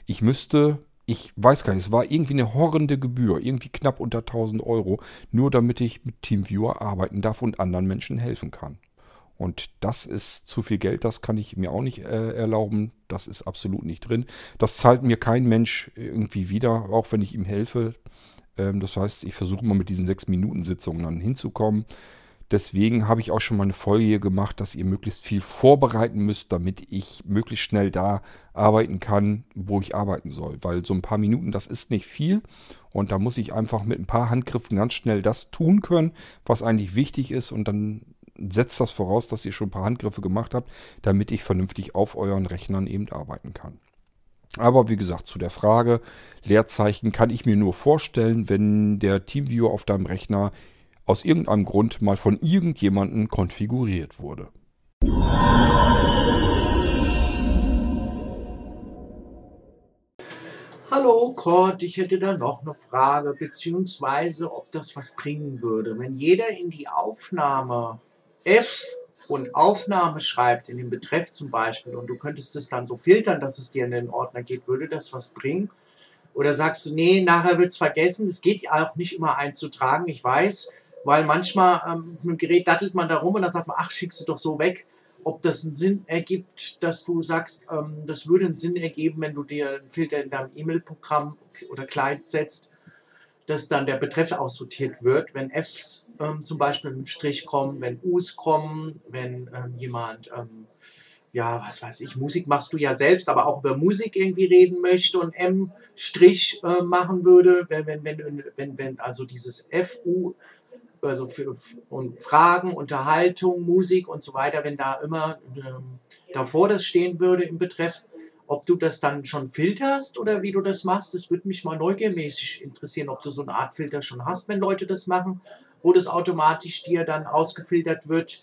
Ich müsste, ich weiß gar nicht, es war irgendwie eine horrende Gebühr, irgendwie knapp unter 1000 Euro, nur damit ich mit TeamViewer arbeiten darf und anderen Menschen helfen kann. Und das ist zu viel Geld, das kann ich mir auch nicht äh, erlauben. Das ist absolut nicht drin. Das zahlt mir kein Mensch irgendwie wieder, auch wenn ich ihm helfe. Ähm, das heißt, ich versuche mal mit diesen 6-Minuten-Sitzungen dann hinzukommen. Deswegen habe ich auch schon mal eine Folge hier gemacht, dass ihr möglichst viel vorbereiten müsst, damit ich möglichst schnell da arbeiten kann, wo ich arbeiten soll. Weil so ein paar Minuten, das ist nicht viel. Und da muss ich einfach mit ein paar Handgriffen ganz schnell das tun können, was eigentlich wichtig ist. Und dann setzt das voraus, dass ihr schon ein paar Handgriffe gemacht habt, damit ich vernünftig auf euren Rechnern eben arbeiten kann. Aber wie gesagt, zu der Frage, Leerzeichen kann ich mir nur vorstellen, wenn der Teamviewer auf deinem Rechner aus irgendeinem Grund mal von irgendjemandem konfiguriert wurde. Hallo Kurt, ich hätte da noch eine Frage, beziehungsweise ob das was bringen würde. Wenn jeder in die Aufnahme F und Aufnahme schreibt, in dem Betreff zum Beispiel, und du könntest es dann so filtern, dass es dir in den Ordner geht, würde das was bringen? Oder sagst du, nee, nachher wird es vergessen, es geht ja auch nicht immer einzutragen, ich weiß, weil manchmal ähm, mit dem Gerät dattelt man da rum und dann sagt man, ach, schickst du doch so weg. Ob das einen Sinn ergibt, dass du sagst, ähm, das würde einen Sinn ergeben, wenn du dir einen Filter in deinem E-Mail-Programm oder Client setzt, dass dann der Betreff aussortiert wird, wenn Fs ähm, zum Beispiel im Strich kommen, wenn Us kommen, wenn ähm, jemand, ähm, ja, was weiß ich, Musik machst du ja selbst, aber auch über Musik irgendwie reden möchte und M Strich äh, machen würde, wenn, wenn, wenn, wenn, wenn also dieses FU, also für und Fragen, Unterhaltung, Musik und so weiter, wenn da immer ähm, davor das stehen würde im Betreff, ob du das dann schon filterst oder wie du das machst, das würde mich mal neugiermäßig interessieren, ob du so eine Art Filter schon hast, wenn Leute das machen, wo das automatisch dir dann ausgefiltert wird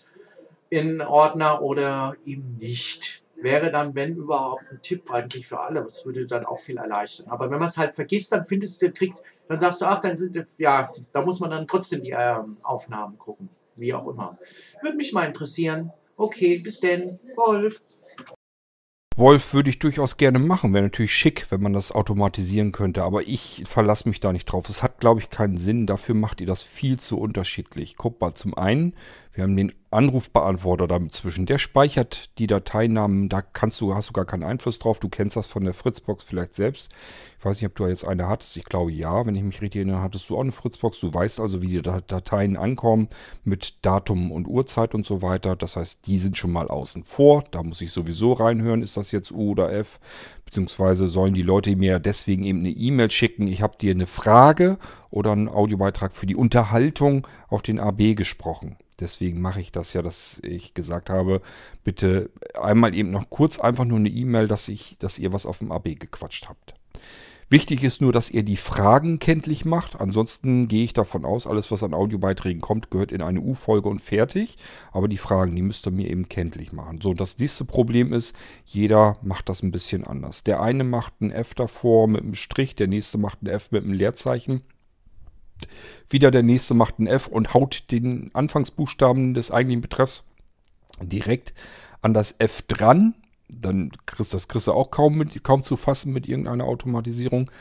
in Ordner oder eben nicht. Wäre dann, wenn überhaupt, ein Tipp eigentlich für alle. Das würde dann auch viel erleichtern. Aber wenn man es halt vergisst, dann findest du, kriegst, dann sagst du, ach, dann sind, ja, da muss man dann trotzdem die äh, Aufnahmen gucken. Wie auch immer. Würde mich mal interessieren. Okay, bis denn. Wolf. Wolf würde ich durchaus gerne machen. Wäre natürlich schick, wenn man das automatisieren könnte. Aber ich verlasse mich da nicht drauf. Es hat, glaube ich, keinen Sinn. Dafür macht ihr das viel zu unterschiedlich. Guck mal, zum einen, wir haben den Anrufbeantworter damit zwischen. Der speichert die Dateinamen. Da kannst du, hast du gar keinen Einfluss drauf. Du kennst das von der Fritzbox vielleicht selbst. Ich weiß nicht, ob du jetzt eine hattest. Ich glaube ja. Wenn ich mich richtig erinnere, hattest du auch eine Fritzbox. Du weißt also, wie die Dateien ankommen mit Datum und Uhrzeit und so weiter. Das heißt, die sind schon mal außen vor. Da muss ich sowieso reinhören, ist das jetzt U oder F. Beziehungsweise sollen die Leute mir deswegen eben eine E-Mail schicken. Ich habe dir eine Frage oder einen Audiobeitrag für die Unterhaltung auf den AB gesprochen. Deswegen mache ich das ja, dass ich gesagt habe, bitte einmal eben noch kurz einfach nur eine E-Mail, dass ich, dass ihr was auf dem AB gequatscht habt. Wichtig ist nur, dass ihr die Fragen kenntlich macht. Ansonsten gehe ich davon aus, alles, was an Audiobeiträgen kommt, gehört in eine U-Folge und fertig. Aber die Fragen, die müsst ihr mir eben kenntlich machen. So, das nächste Problem ist, jeder macht das ein bisschen anders. Der eine macht ein F davor mit einem Strich, der nächste macht ein F mit einem Leerzeichen. Wieder der nächste macht ein F und haut den Anfangsbuchstaben des eigentlichen Betreffs direkt an das F dran dann kriegst das kriegst du auch kaum, mit, kaum zu fassen mit irgendeiner Automatisierung.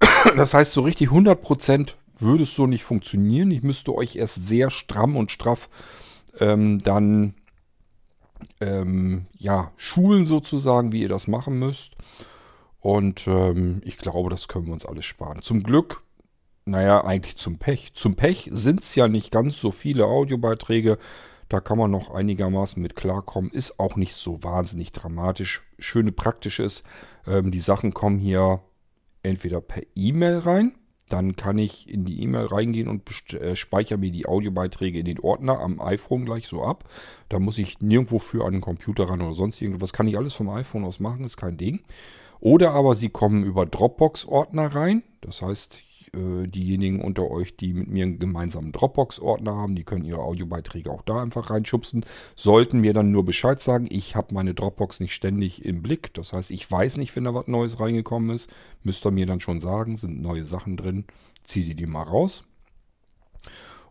[CLEARS THROAT] Das heißt, so richtig 100% würde es so nicht funktionieren. Ich müsste euch erst sehr stramm und straff ähm, dann ähm, ja, schulen sozusagen, wie ihr das machen müsst. Und ähm, ich glaube, das können wir uns alles sparen. Zum Glück, naja, eigentlich zum Pech. Zum Pech sind es ja nicht ganz so viele Audiobeiträge. Da kann man noch einigermaßen mit klarkommen. Ist auch nicht so wahnsinnig dramatisch. Schöne praktisch ist, ähm, die Sachen kommen hier entweder per E-Mail rein. Dann kann ich in die E-Mail reingehen und äh, speichere mir die Audiobeiträge in den Ordner am iPhone gleich so ab. Da muss ich nirgendwo für den Computer ran oder sonst irgendwas. Kann ich alles vom iPhone aus machen, ist kein Ding. Oder aber sie kommen über Dropbox-Ordner rein. Das heißt, äh, diejenigen unter euch, die mit mir einen gemeinsamen Dropbox-Ordner haben, die können ihre Audiobeiträge auch da einfach reinschubsen. Sollten mir dann nur Bescheid sagen, ich habe meine Dropbox nicht ständig im Blick. Das heißt, ich weiß nicht, wenn da was Neues reingekommen ist. Müsst ihr mir dann schon sagen, sind neue Sachen drin. Zieht ihr die mal raus.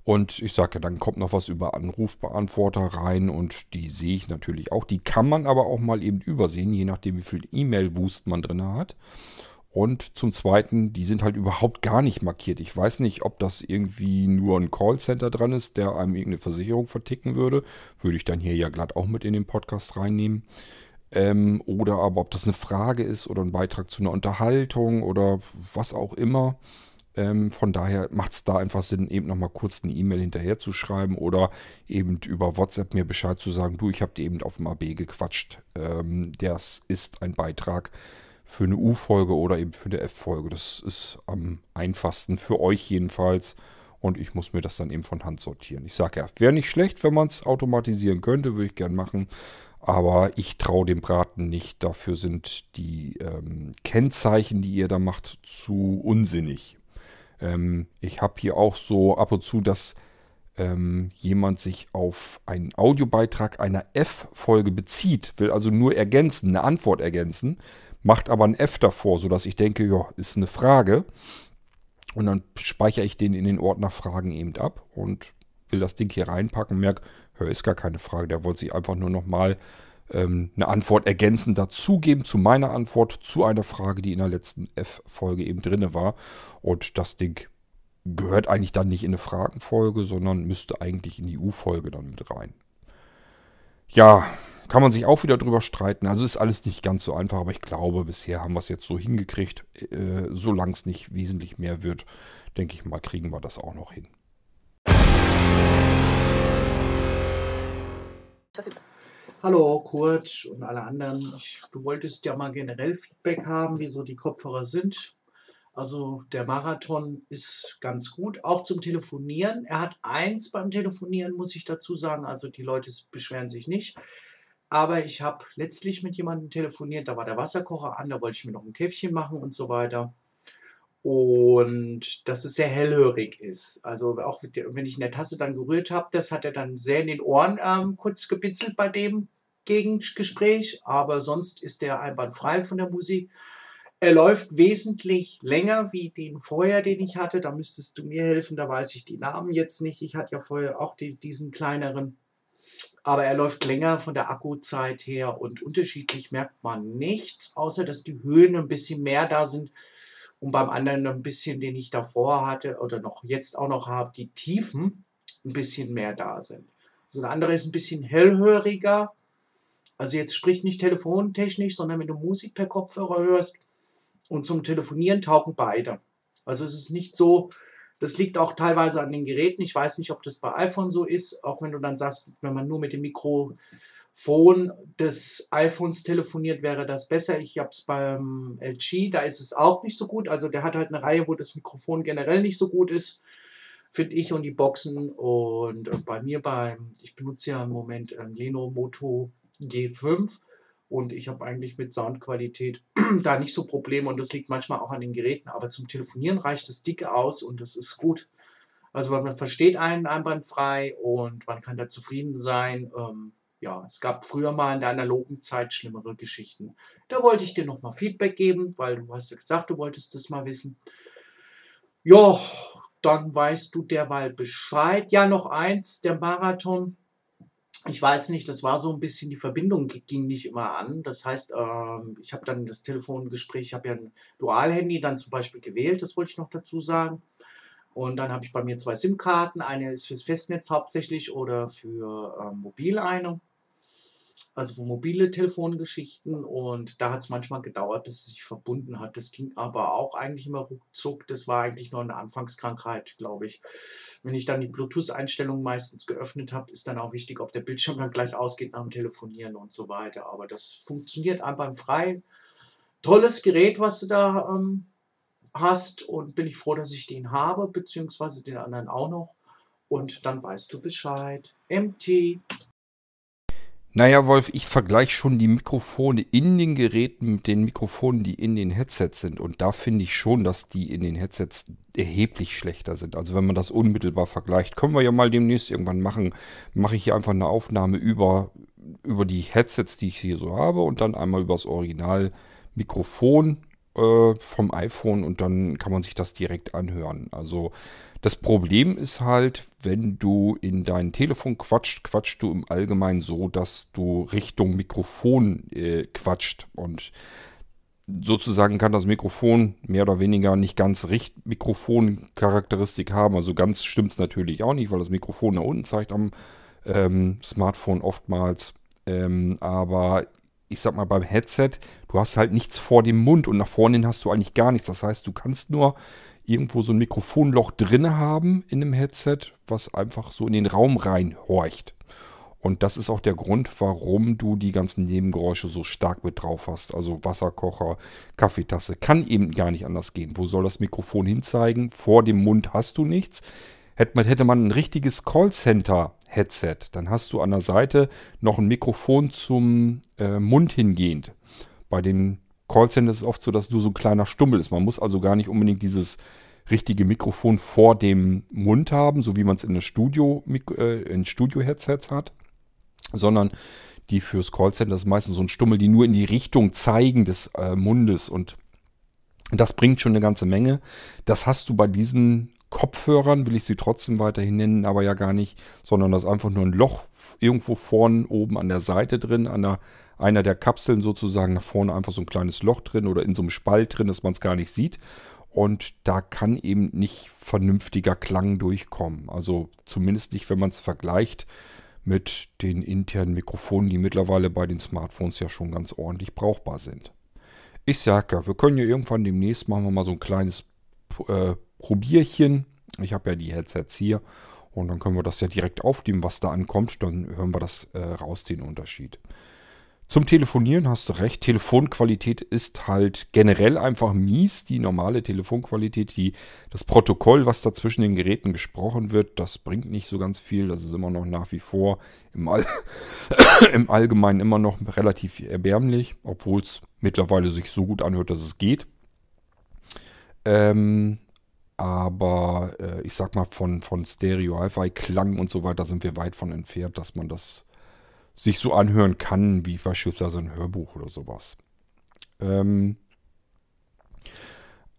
Und ich sage dann kommt noch was über Anrufbeantworter rein und die sehe ich natürlich auch. Die kann man aber auch mal eben übersehen, je nachdem, wie viel E-Mail-Wust man drin hat. Und zum Zweiten, die sind halt überhaupt gar nicht markiert. Ich weiß nicht, ob das irgendwie nur ein Callcenter dran ist, der einem irgendeine Versicherung verticken würde. Würde ich dann hier ja glatt auch mit in den Podcast reinnehmen. Ähm, oder aber ob das eine Frage ist oder ein Beitrag zu einer Unterhaltung oder was auch immer. Ähm, von daher macht es da einfach Sinn, eben nochmal kurz eine E-Mail hinterher zu schreiben oder eben über WhatsApp mir Bescheid zu sagen, du, ich habe dir eben auf dem AB gequatscht. Ähm, das ist ein Beitrag für eine U-Folge oder eben für eine F-Folge. Das ist am einfachsten für euch jedenfalls. Und ich muss mir das dann eben von Hand sortieren. Ich sage ja, wäre nicht schlecht, wenn man es automatisieren könnte, würde ich gern machen. Aber ich traue dem Braten nicht. Dafür sind die ähm, Kennzeichen, die ihr da macht, zu unsinnig. Ähm, ich habe hier auch so ab und zu, dass ähm, jemand sich auf einen Audiobeitrag einer F-Folge bezieht, will also nur ergänzen, eine Antwort ergänzen macht aber ein F davor, sodass ich denke, ja, ist eine Frage. Und dann speichere ich den in den Ordner Fragen eben ab und will das Ding hier reinpacken merke, hör, ist gar keine Frage. Der wollte sich einfach nur nochmal ähm, eine Antwort ergänzend dazugeben zu meiner Antwort zu einer Frage, die in der letzten F-Folge eben drin war. Und das Ding gehört eigentlich dann nicht in eine Fragenfolge, sondern müsste eigentlich in die U-Folge dann mit rein. Ja, kann man sich auch wieder drüber streiten. Also ist alles nicht ganz so einfach, aber ich glaube, bisher haben wir es jetzt so hingekriegt. Äh, solange es nicht wesentlich mehr wird, denke ich mal, kriegen wir das auch noch hin. Hallo Kurt und alle anderen. Ich, du wolltest ja mal generell Feedback haben, wie so die Kopfhörer sind. Also der Marathon ist ganz gut, auch zum Telefonieren. Er hat eins beim Telefonieren, muss ich dazu sagen. Also die Leute beschweren sich nicht. Aber ich habe letztlich mit jemandem telefoniert, da war der Wasserkocher an, da wollte ich mir noch ein Käffchen machen und so weiter. Und dass es sehr hellhörig ist. Also auch wenn ich in der Tasse dann gerührt habe, das hat er dann sehr in den Ohren ähm, kurz gebitzelt bei dem Gegengespräch. Aber sonst ist der einwandfrei von der Musik. Er läuft wesentlich länger wie den vorher, den ich hatte. Da müsstest du mir helfen, da weiß ich die Namen jetzt nicht. Ich hatte ja vorher auch die, diesen kleineren aber er läuft länger von der Akkuzeit her und unterschiedlich merkt man nichts, außer dass die Höhen ein bisschen mehr da sind und beim anderen ein bisschen, den ich davor hatte oder noch jetzt auch noch habe, die Tiefen ein bisschen mehr da sind. Also der andere ist ein bisschen hellhöriger. Also jetzt spricht nicht telefontechnisch, sondern wenn du Musik per Kopfhörer hörst und zum Telefonieren taugen beide. Also es ist nicht so, das liegt auch teilweise an den Geräten. Ich weiß nicht, ob das bei iPhone so ist, auch wenn du dann sagst, wenn man nur mit dem Mikrofon des iPhones telefoniert, wäre das besser. Ich habe es beim LG, da ist es auch nicht so gut. Also der hat halt eine Reihe, wo das Mikrofon generell nicht so gut ist, finde ich, und die Boxen. Und bei mir beim, ich benutze ja im Moment ähm, Leno Moto G5 Und ich habe eigentlich mit Soundqualität [CLEARS THROAT] da nicht so Probleme und das liegt manchmal auch an den Geräten. Aber zum Telefonieren reicht das dicke aus und das ist gut. Also man versteht einen einwandfrei und man kann da zufrieden sein. Ähm, ja, es gab früher mal in der analogen Zeit schlimmere Geschichten. Da wollte ich dir nochmal Feedback geben, weil du hast ja gesagt, du wolltest das mal wissen. Ja, dann weißt du derweil Bescheid. Ja, noch eins, der Marathon. Ich weiß nicht, das war so ein bisschen, die Verbindung ging nicht immer an. Das heißt, ähm, ich habe dann das Telefongespräch, ich habe ja ein Dual-Handy dann zum Beispiel gewählt, das wollte ich noch dazu sagen. Und dann habe ich bei mir zwei SIM-Karten. Eine ist fürs Festnetz hauptsächlich oder für ähm, mobil eine also für mobile Telefongeschichten und da hat es manchmal gedauert, bis es sich verbunden hat. Das ging aber auch eigentlich immer ruckzuck. Das war eigentlich nur eine Anfangskrankheit, glaube ich. Wenn ich dann die Bluetooth-Einstellungen meistens geöffnet habe, ist dann auch wichtig, ob der Bildschirm dann gleich ausgeht nach dem Telefonieren und so weiter. Aber das funktioniert einwandfrei. Tolles Gerät, was du da ähm, hast und bin ich froh, dass ich den habe, beziehungsweise den anderen auch noch. Und dann weißt du Bescheid. MT naja, Wolf, ich vergleiche schon die Mikrofone in den Geräten mit den Mikrofonen, die in den Headsets sind. Und da finde ich schon, dass die in den Headsets erheblich schlechter sind. Also wenn man das unmittelbar vergleicht, können wir ja mal demnächst irgendwann machen. Mache ich hier einfach eine Aufnahme über, über die Headsets, die ich hier so habe und dann einmal über das Original-Mikrofon äh, vom iPhone und dann kann man sich das direkt anhören. Also das Problem ist halt, wenn du in dein Telefon quatscht, quatscht du im Allgemeinen so, dass du Richtung Mikrofon äh, quatscht. Und sozusagen kann das Mikrofon mehr oder weniger nicht ganz Richt Mikrofon-Charakteristik haben. Also ganz stimmt es natürlich auch nicht, weil das Mikrofon nach unten zeigt am ähm, Smartphone oftmals. Ähm, aber ich sag mal beim Headset, du hast halt nichts vor dem Mund und nach vorne hin hast du eigentlich gar nichts. Das heißt, du kannst nur irgendwo so ein Mikrofonloch drin haben in dem Headset, was einfach so in den Raum reinhorcht. Und das ist auch der Grund, warum du die ganzen Nebengeräusche so stark mit drauf hast. Also Wasserkocher, Kaffeetasse. Kann eben gar nicht anders gehen. Wo soll das Mikrofon hinzeigen? Vor dem Mund hast du nichts. Hätte man, ein richtiges Callcenter-Headset, dann hast du an der Seite noch ein Mikrofon zum äh, Mund hingehend. Bei den Callcenter ist es oft so, dass nur so ein kleiner Stummel ist. Man muss also gar nicht unbedingt dieses richtige Mikrofon vor dem Mund haben, so wie man es in, Studio, äh, in Studio-Headsets hat, sondern die fürs Callcenter ist meistens so ein Stummel, die nur in die Richtung zeigen des äh, Mundes und das bringt schon eine ganze Menge. Das hast du bei diesen Kopfhörern, will ich sie trotzdem weiterhin nennen, aber ja gar nicht, sondern das ist einfach nur ein Loch irgendwo vorne oben an der Seite drin, an der einer der Kapseln sozusagen nach vorne einfach so ein kleines Loch drin oder in so einem Spalt drin, dass man es gar nicht sieht. Und da kann eben nicht vernünftiger Klang durchkommen. Also zumindest nicht, wenn man es vergleicht mit den internen Mikrofonen, die mittlerweile bei den Smartphones ja schon ganz ordentlich brauchbar sind. Ich sage ja, wir können ja irgendwann demnächst machen wir mal so ein kleines äh, Probierchen. Ich habe ja die Headsets hier und dann können wir das ja direkt aufnehmen, was da ankommt. Dann hören wir das äh, raus, den Unterschied. Zum Telefonieren hast du recht. Telefonqualität ist halt generell einfach mies. Die normale Telefonqualität, die, das Protokoll, was da zwischen den Geräten gesprochen wird, das bringt nicht so ganz viel. Das ist immer noch nach wie vor im, All [COUGHS] im Allgemeinen immer noch relativ erbärmlich, obwohl es mittlerweile sich so gut anhört, dass es geht. Ähm, aber äh, ich sag mal, von, von Stereo, Hi-Fi, Klang und so weiter sind wir weit von entfernt, dass man das sich so anhören kann, wie beispielsweise ein Hörbuch oder sowas. Ähm,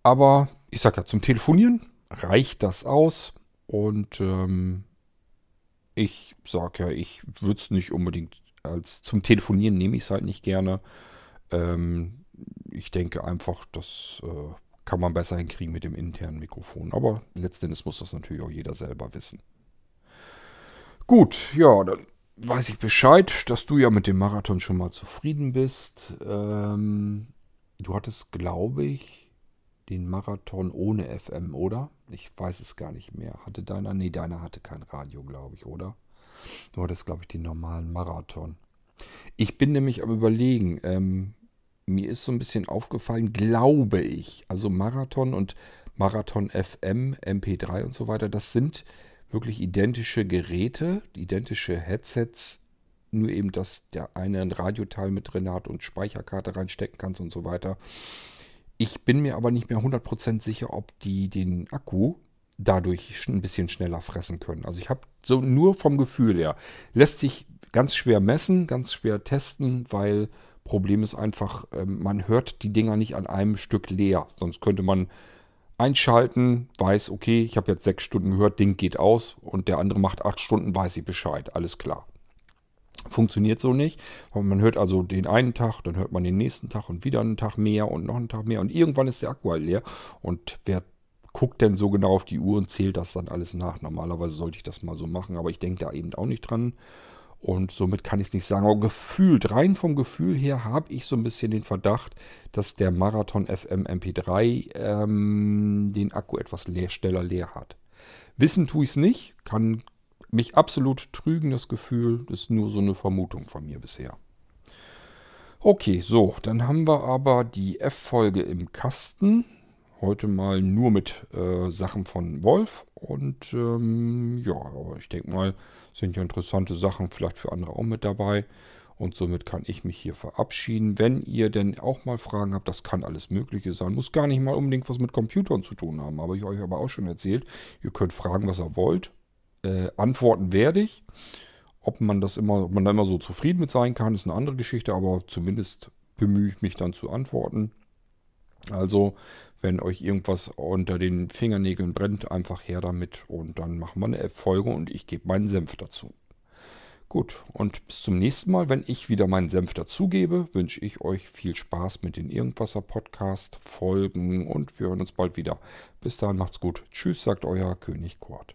aber ich sag ja, zum Telefonieren reicht das aus. Und ähm, ich sag ja, ich würde es nicht unbedingt als zum Telefonieren nehme ich es halt nicht gerne. Ähm, ich denke einfach, das äh, kann man besser hinkriegen mit dem internen Mikrofon. Aber letztendlich muss das natürlich auch jeder selber wissen. Gut, ja, dann weiß ich Bescheid, dass du ja mit dem Marathon schon mal zufrieden bist. Ähm, du hattest, glaube ich, den Marathon ohne FM, oder? Ich weiß es gar nicht mehr. Hatte deiner? Nee, deiner hatte kein Radio, glaube ich, oder? Du hattest, glaube ich, den normalen Marathon. Ich bin nämlich am Überlegen. Ähm, mir ist so ein bisschen aufgefallen, glaube ich. Also Marathon und Marathon FM, MP3 und so weiter, das sind wirklich identische Geräte, identische Headsets, nur eben, dass der eine ein Radioteil mit drin hat und Speicherkarte reinstecken kannst und so weiter. Ich bin mir aber nicht mehr 100% sicher, ob die den Akku dadurch ein bisschen schneller fressen können. Also ich habe so nur vom Gefühl her, lässt sich ganz schwer messen, ganz schwer testen, weil Problem ist einfach, ähm, man hört die Dinger nicht an einem Stück leer. Sonst könnte man einschalten, weiß, okay, ich habe jetzt sechs Stunden gehört, Ding geht aus und der andere macht acht Stunden, weiß ich Bescheid, alles klar. Funktioniert so nicht. Man hört also den einen Tag, dann hört man den nächsten Tag und wieder einen Tag mehr und noch einen Tag mehr und irgendwann ist der Akku halt leer. Und wer guckt denn so genau auf die Uhr und zählt das dann alles nach? Normalerweise sollte ich das mal so machen, aber ich denke da eben auch nicht dran. Und somit kann ich es nicht sagen. Aber gefühlt, rein vom Gefühl her, habe ich so ein bisschen den Verdacht, dass der Marathon FM MP3 ähm, den Akku etwas leer, schneller leer hat. Wissen tue ich es nicht, kann mich absolut trügen, das Gefühl. Das ist nur so eine Vermutung von mir bisher. Okay, so, dann haben wir aber die F-Folge im Kasten. Heute mal nur mit äh, Sachen von Wolf. Und ähm, ja, aber ich denke mal, sind ja interessante Sachen vielleicht für andere auch mit dabei. Und somit kann ich mich hier verabschieden. Wenn ihr denn auch mal Fragen habt, das kann alles Mögliche sein. Muss gar nicht mal unbedingt was mit Computern zu tun haben. Habe ich euch aber auch schon erzählt. Ihr könnt fragen, was ihr wollt. Äh, antworten werde ich. Ob man das immer, ob man da immer so zufrieden mit sein kann, ist eine andere Geschichte, aber zumindest bemühe ich mich dann zu antworten. Also, wenn euch irgendwas unter den Fingernägeln brennt, einfach her damit und dann machen wir eine Folge und ich gebe meinen Senf dazu. Gut, und bis zum nächsten Mal, wenn ich wieder meinen Senf dazugebe, wünsche ich euch viel Spaß mit den Irgendwasser Podcast Folgen und wir hören uns bald wieder. Bis dahin macht's gut. Tschüss, sagt euer König Kurt.